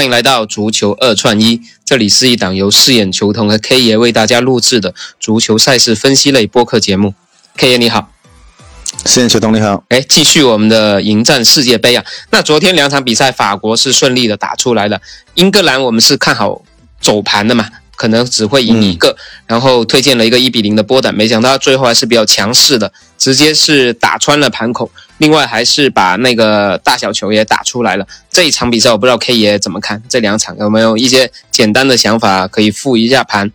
欢迎来到足球二串一，这里是一档由饰演球童和 K 爷为大家录制的足球赛事分析类播客节目。K 爷你好，饰演球童你好，哎，继续我们的迎战世界杯啊。那昨天两场比赛，法国是顺利的打出来了，英格兰我们是看好走盘的嘛，可能只会赢一个，然后推荐了一个一比零的波胆，没想到最后还是比较强势的，直接是打穿了盘口。另外还是把那个大小球也打出来了。这一场比赛我不知道 K 爷怎么看，这两场有没有一些简单的想法可以复一下盘？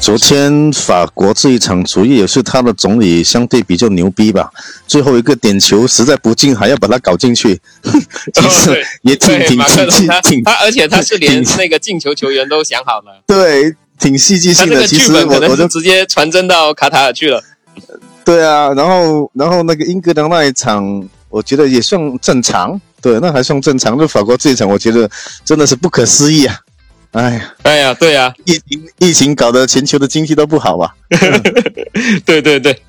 昨天法国这一场主意也是他的总理相对比较牛逼吧，最后一个点球实在不进还要把它搞进去，其实也挺挺挺挺他，而且他是连那个进球球员都想好了，对，挺戏剧性的。其实我我就直接传真到卡塔尔去了。对啊，然后然后那个英格兰那一场，我觉得也算正常，对，那还算正常。就法国这一场，我觉得真的是不可思议啊！哎呀，哎呀，对呀，疫情疫情搞得全球的经济都不好啊！对对对。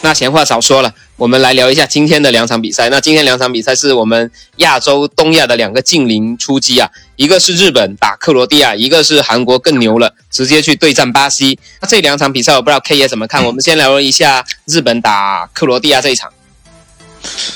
那闲话少说了，我们来聊一下今天的两场比赛。那今天两场比赛是我们亚洲东亚的两个近邻出击啊，一个是日本打克罗地亚，一个是韩国更牛了，直接去对战巴西。那这两场比赛我不知道 K 爷怎么看？我们先聊一下日本打克罗地亚这一场。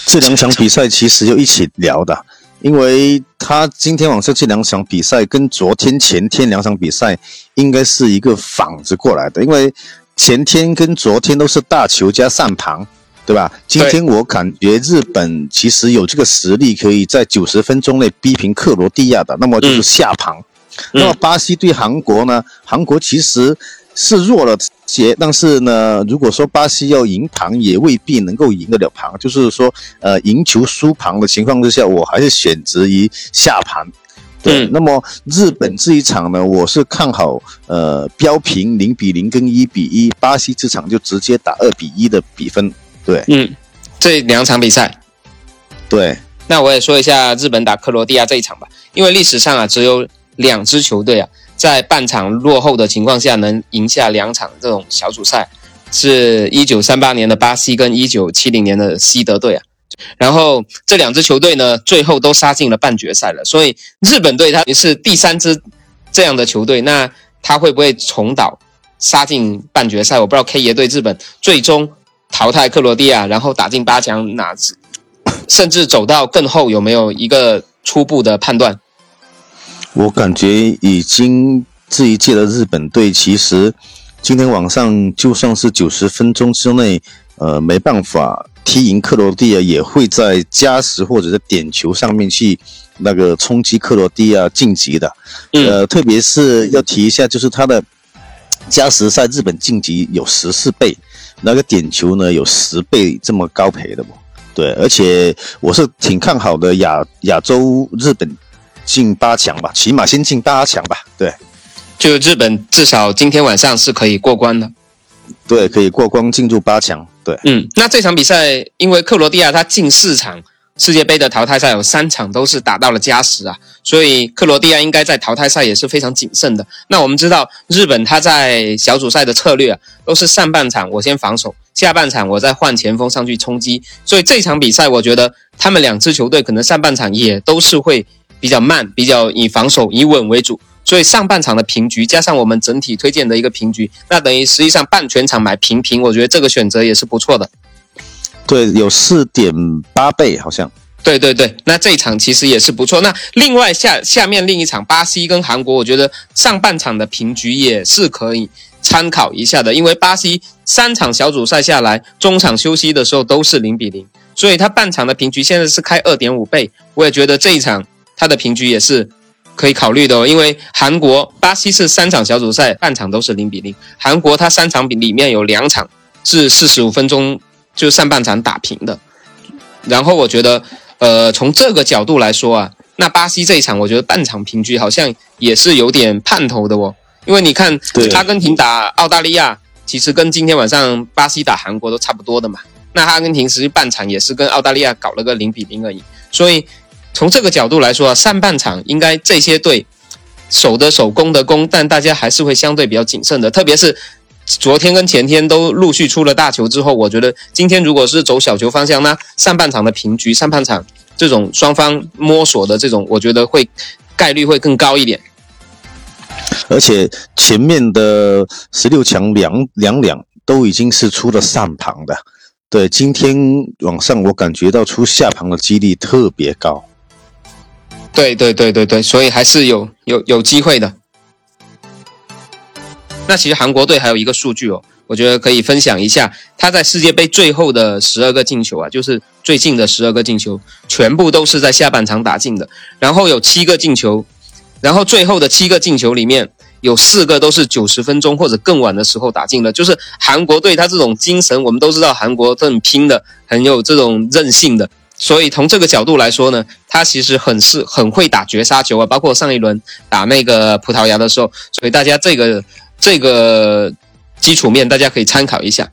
这两场比赛其实就一起聊的，因为他今天晚上这两场比赛跟昨天前天两场比赛应该是一个仿着过来的，因为。前天跟昨天都是大球加上盘，对吧？今天我感觉日本其实有这个实力，可以在九十分钟内逼平克罗地亚的，那么就是下盘。那么巴西对韩国呢？韩国其实是弱了些，但是呢，如果说巴西要赢盘，也未必能够赢得了盘。就是说，呃，赢球输盘的情况之下，我还是选择于下盘。对，那么日本这一场呢，我是看好呃标平零比零跟一比一，巴西这场就直接打二比一的比分。对，嗯，这两场比赛，对，那我也说一下日本打克罗地亚这一场吧，因为历史上啊只有两支球队啊在半场落后的情况下能赢下两场这种小组赛，是一九三八年的巴西跟一九七零年的西德队啊。然后这两支球队呢，最后都杀进了半决赛了。所以日本队它也是第三支这样的球队，那他会不会重蹈杀进半决赛？我不知道 K 爷对日本最终淘汰克罗地亚，然后打进八强，哪甚至走到更后有没有一个初步的判断？我感觉已经这一届的日本队，其实今天晚上就算是九十分钟之内，呃，没办法。踢赢克罗地亚也会在加时或者是点球上面去那个冲击克罗地亚晋级的，呃，特别是要提一下，就是他的加时赛日本晋级有十四倍，那个点球呢有十倍这么高赔的不？对，而且我是挺看好的亚亚洲日本进八强吧，起码先进八强吧。对，就日本至少今天晚上是可以过关的。对，可以过关进入八强。对，嗯，那这场比赛，因为克罗地亚他近四场世界杯的淘汰赛有三场都是打到了加时啊，所以克罗地亚应该在淘汰赛也是非常谨慎的。那我们知道，日本他在小组赛的策略啊都是上半场我先防守，下半场我再换前锋上去冲击。所以这场比赛，我觉得他们两支球队可能上半场也都是会比较慢，比较以防守以稳为主。所以上半场的平局加上我们整体推荐的一个平局，那等于实际上半全场买平平，我觉得这个选择也是不错的。对，有四点八倍好像。对对对，那这一场其实也是不错。那另外下下面另一场巴西跟韩国，我觉得上半场的平局也是可以参考一下的，因为巴西三场小组赛下来，中场休息的时候都是零比零，所以它半场的平局现在是开二点五倍，我也觉得这一场它的平局也是。可以考虑的哦，因为韩国、巴西是三场小组赛半场都是零比零，韩国它三场比里面有两场是四十五分钟就上半场打平的。然后我觉得，呃，从这个角度来说啊，那巴西这一场我觉得半场平局好像也是有点盼头的哦，因为你看阿根廷打澳大利亚，其实跟今天晚上巴西打韩国都差不多的嘛。那阿根廷实际半场也是跟澳大利亚搞了个零比零而已，所以。从这个角度来说啊，上半场应该这些队守的守攻的攻，但大家还是会相对比较谨慎的。特别是昨天跟前天都陆续出了大球之后，我觉得今天如果是走小球方向，那上半场的平局，上半场这种双方摸索的这种，我觉得会概率会更高一点。而且前面的十六强两两两都已经是出了上盘的，对，今天晚上我感觉到出下盘的几率特别高。对对对对对，所以还是有有有机会的。那其实韩国队还有一个数据哦，我觉得可以分享一下，他在世界杯最后的十二个进球啊，就是最近的十二个进球，全部都是在下半场打进的，然后有七个进球。然后最后的七个进球里面有四个都是九十分钟或者更晚的时候打进的，就是韩国队他这种精神，我们都知道韩国很拼的，很有这种韧性的，所以从这个角度来说呢，他其实很是很会打绝杀球啊，包括上一轮打那个葡萄牙的时候，所以大家这个这个基础面大家可以参考一下。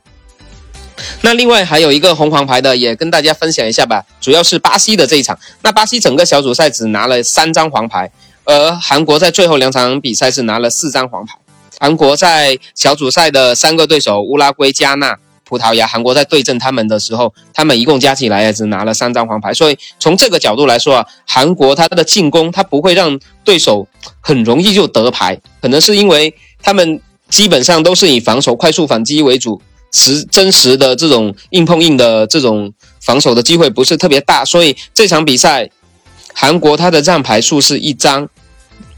那另外还有一个红黄牌的，也跟大家分享一下吧，主要是巴西的这一场，那巴西整个小组赛只拿了三张黄牌。而韩国在最后两场比赛是拿了四张黄牌。韩国在小组赛的三个对手乌拉圭、加纳、葡萄牙，韩国在对阵他们的时候，他们一共加起来也只拿了三张黄牌。所以从这个角度来说啊，韩国他的进攻他不会让对手很容易就得牌，可能是因为他们基本上都是以防守、快速反击为主，实真实的这种硬碰硬的这种防守的机会不是特别大，所以这场比赛韩国他的让牌数是一张。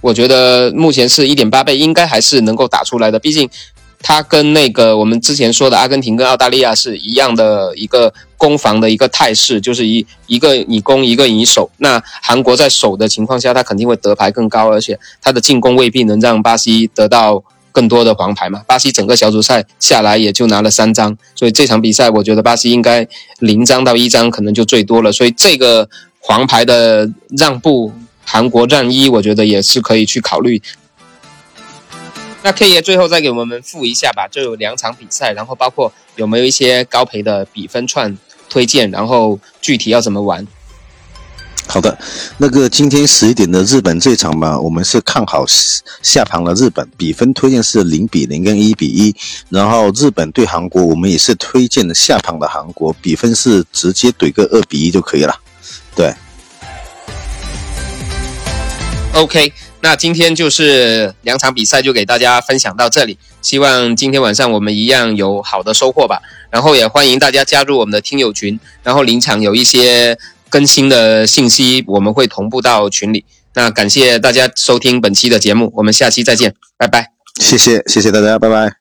我觉得目前是一点八倍，应该还是能够打出来的。毕竟，它跟那个我们之前说的阿根廷跟澳大利亚是一样的一个攻防的一个态势，就是一一个你攻，一个你守。那韩国在守的情况下，他肯定会得牌更高，而且他的进攻未必能让巴西得到更多的黄牌嘛。巴西整个小组赛下来也就拿了三张，所以这场比赛我觉得巴西应该零张到一张可能就最多了。所以这个黄牌的让步。韩国战一，我觉得也是可以去考虑。那 K 爷最后再给我们复一下吧，就有两场比赛，然后包括有没有一些高赔的比分串推荐，然后具体要怎么玩？好的，那个今天十一点的日本这场嘛，我们是看好下盘的日本，比分推荐是零比零跟一比一，然后日本对韩国，我们也是推荐的下盘的韩国，比分是直接怼个二比一就可以了，对。OK，那今天就是两场比赛就给大家分享到这里，希望今天晚上我们一样有好的收获吧。然后也欢迎大家加入我们的听友群，然后临场有一些更新的信息，我们会同步到群里。那感谢大家收听本期的节目，我们下期再见，拜拜。谢谢，谢谢大家，拜拜。